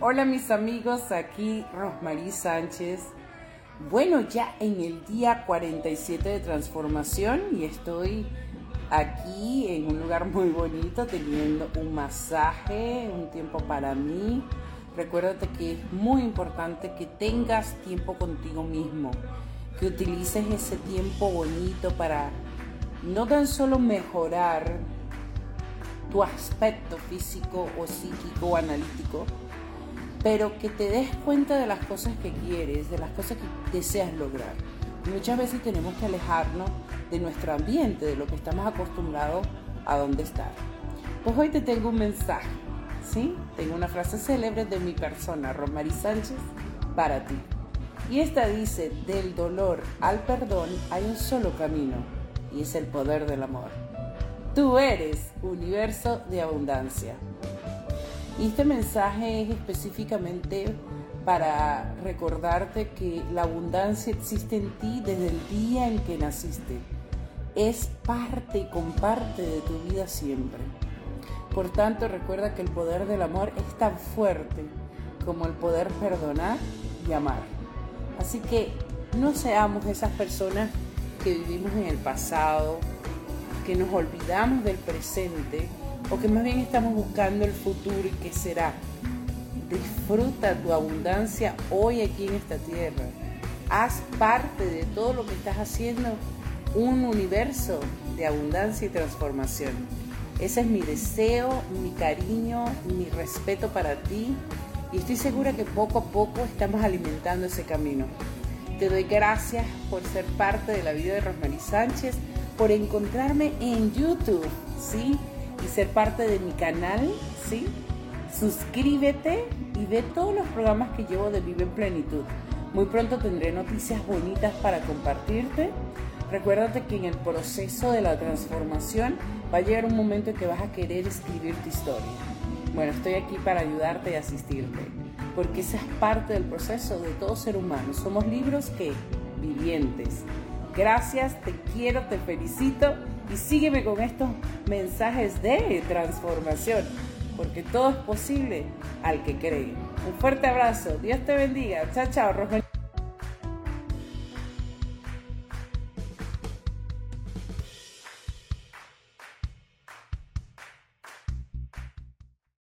Hola mis amigos, aquí Rosmarie Sánchez. Bueno, ya en el día 47 de transformación y estoy aquí en un lugar muy bonito teniendo un masaje, un tiempo para mí. Recuérdate que es muy importante que tengas tiempo contigo mismo, que utilices ese tiempo bonito para no tan solo mejorar tu aspecto físico o psíquico o analítico, pero que te des cuenta de las cosas que quieres, de las cosas que deseas lograr. Muchas veces tenemos que alejarnos de nuestro ambiente, de lo que estamos acostumbrados a dónde estar. Pues hoy te tengo un mensaje, ¿sí? Tengo una frase célebre de mi persona, Romary Sánchez, para ti. Y esta dice, del dolor al perdón hay un solo camino, y es el poder del amor. Tú eres universo de abundancia. Y este mensaje es específicamente para recordarte que la abundancia existe en ti desde el día en que naciste. Es parte y comparte de tu vida siempre. Por tanto, recuerda que el poder del amor es tan fuerte como el poder perdonar y amar. Así que no seamos esas personas que vivimos en el pasado, que nos olvidamos del presente o que más bien estamos buscando el futuro y qué será. Disfruta tu abundancia hoy aquí en esta tierra. Haz parte de todo lo que estás haciendo un universo de abundancia y transformación. Ese es mi deseo, mi cariño, mi respeto para ti y estoy segura que poco a poco estamos alimentando ese camino. Te doy gracias por ser parte de la vida de Rosmarie Sánchez, por encontrarme en YouTube, ¿sí? y ser parte de mi canal, ¿sí? Suscríbete y ve todos los programas que llevo de Vive en Plenitud. Muy pronto tendré noticias bonitas para compartirte. Recuérdate que en el proceso de la transformación va a llegar un momento en que vas a querer escribir tu historia. Bueno, estoy aquí para ayudarte y asistirte, porque esa es parte del proceso de todo ser humano. Somos libros que vivientes. Gracias, te quiero, te felicito y sígueme con estos mensajes de transformación, porque todo es posible al que cree. Un fuerte abrazo, Dios te bendiga. Chao, chao,